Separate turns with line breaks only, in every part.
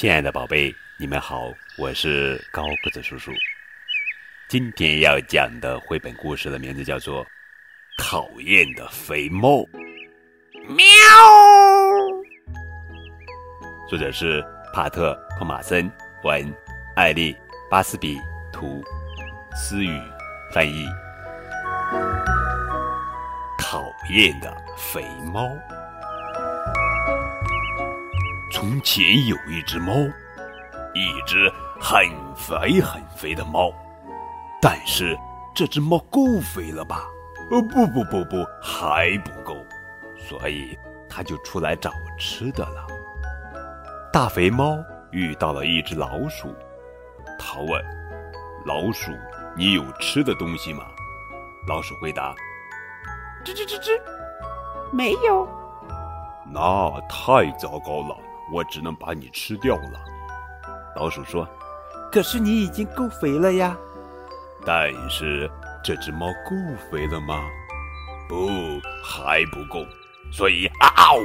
亲爱的宝贝，你们好，我是高个子叔叔。今天要讲的绘本故事的名字叫做《讨厌的肥猫》。喵。作者是帕特·托马森，文，艾丽·巴斯比，图，思雨翻译。讨厌的肥猫。从前有一只猫，一只很肥很肥的猫。但是这只猫够肥了吧？哦不不不不，还不够，所以它就出来找吃的了。大肥猫遇到了一只老鼠，它问：“老鼠，你有吃的东西吗？”老鼠回答：“
吱吱吱吱，没有。”
那太糟糕了，我只能把你吃掉了。老鼠说：“
可是你已经够肥了呀。”
但是这只猫够肥了吗？不，还不够。所以，嗷！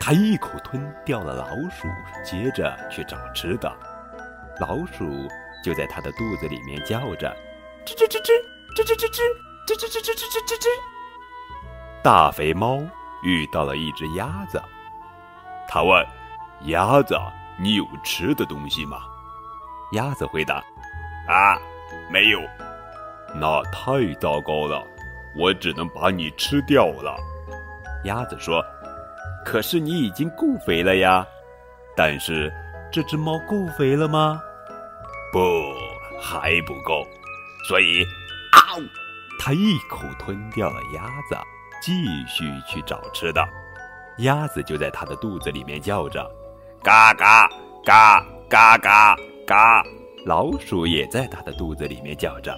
它一口吞掉了老鼠，接着去找吃的。老鼠就在它的肚子里面叫着：
吱吱吱吱，吱吱吱吱，吱吱吱吱吱吱吱吱。
大肥猫遇到了一只鸭子，它问：“鸭子，你有吃的东西吗？”鸭子回答：“啊。”没有，那太糟糕了，我只能把你吃掉了。鸭子说：“可是你已经够肥了呀。”但是这只猫够肥了吗？不，还不够。所以，啊！它一口吞掉了鸭子，继续去找吃的。鸭子就在它的肚子里面叫着：“嘎嘎嘎嘎嘎嘎。”老鼠也在它的肚子里面叫着，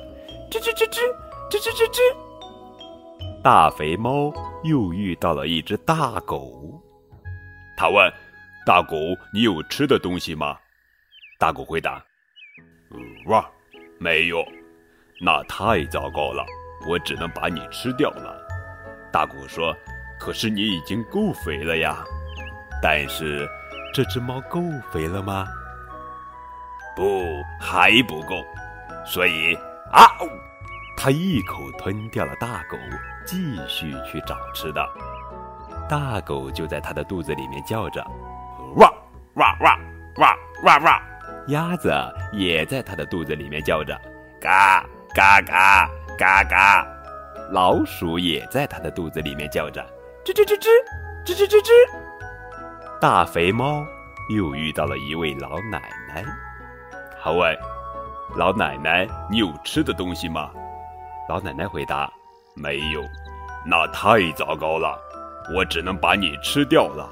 吱吱吱吱，吱吱吱吱。
大肥猫又遇到了一只大狗，它问：“大狗，你有吃的东西吗？”大狗回答：“哇，没有。”那太糟糕了，我只能把你吃掉了。大狗说：“可是你已经够肥了呀。”但是这只猫够肥了吗？不，还不够，所以啊，它一口吞掉了大狗，继续去找吃的。大狗就在它的肚子里面叫着，哇哇哇哇哇哇。鸭子也在它的肚子里面叫着，嘎嘎嘎嘎嘎。老鼠也在它的肚子里面叫着，
吱吱吱吱吱吱吱吱。
大肥猫又遇到了一位老奶奶。他问：“老奶奶，你有吃的东西吗？”老奶奶回答：“没有。”那太糟糕了，我只能把你吃掉了。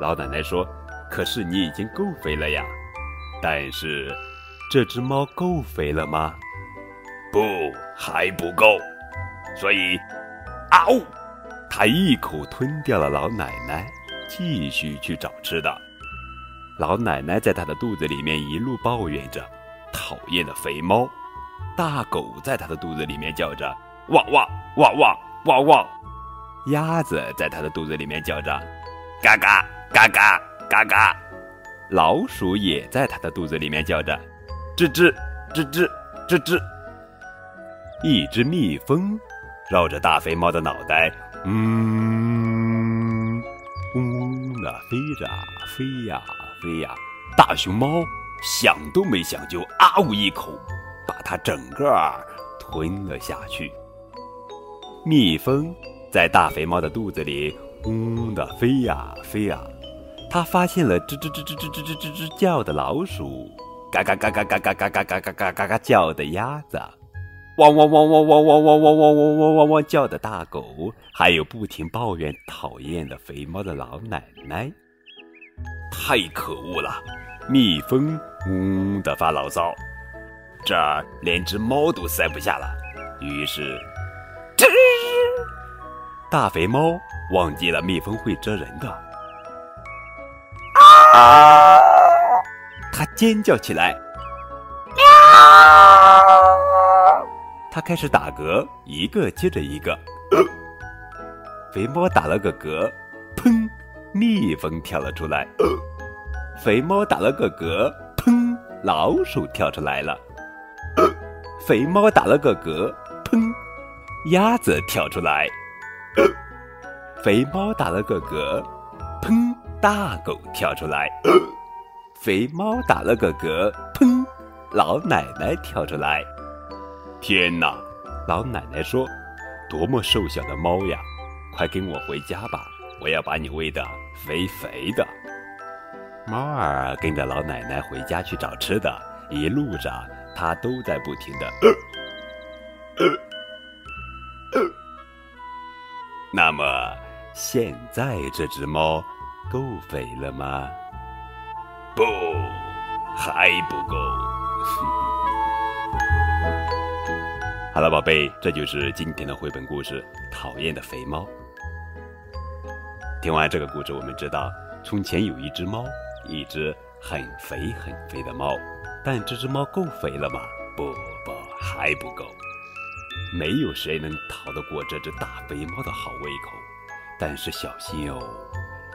老奶奶说：“可是你已经够肥了呀。”但是这只猫够肥了吗？不，还不够。所以，啊呜！它一口吞掉了老奶奶，继续去找吃的。老奶奶在她的肚子里面一路抱怨着：“讨厌的肥猫！”大狗在她的肚子里面叫着：“汪汪汪汪汪汪！”鸭子在她的肚子里面叫着：“嘎嘎嘎嘎嘎嘎！”老鼠也在她的肚子里面叫着：“吱吱吱吱吱吱！”一只蜜蜂绕着大肥猫的脑袋，嗯，的飞着，飞呀。飞呀！大熊猫想都没想就啊呜一口，把它整个吞了下去。蜜蜂在大肥猫的肚子里嗡的飞呀飞呀，它发现了吱吱吱吱吱吱吱吱吱叫的老鼠，嘎嘎嘎嘎嘎嘎嘎嘎嘎嘎嘎嘎叫的鸭子，汪汪汪汪汪汪汪汪汪汪汪汪汪叫的大狗，还有不停抱怨讨厌的肥猫的老奶奶。太可恶了！蜜蜂嗡的发牢骚，这儿连只猫都塞不下了。于是，吱！大肥猫忘记了蜜蜂会蛰人的，啊！它尖叫起来，它开始打嗝，一个接着一个。肥猫打了个嗝，砰！蜜蜂跳了出来，肥猫打了个嗝，砰，老鼠跳出来了。肥猫打了个嗝，砰，鸭子跳出来。肥猫打了个嗝，砰，大狗跳出来。肥猫打了个嗝，砰，老奶奶跳出来。天哪！老奶奶说：“多么瘦小的猫呀！快跟我回家吧，我要把你喂得肥肥的。”猫儿跟着老奶奶回家去找吃的，一路上它都在不停的。那么，现在这只猫够肥了吗？不，还不够。好了，宝贝，这就是今天的绘本故事《讨厌的肥猫》。听完这个故事，我们知道，从前有一只猫，一只很肥很肥的猫，但这只猫够肥了吗？不不，还不够。没有谁能逃得过这只大肥猫的好胃口。但是小心哦，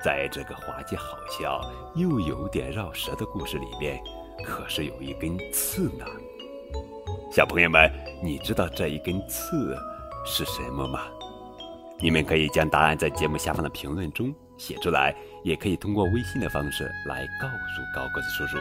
在这个滑稽好笑又有点绕舌的故事里面，可是有一根刺呢。小朋友们，你知道这一根刺是什么吗？你们可以将答案在节目下方的评论中写出来，也可以通过微信的方式来告诉高个子叔叔。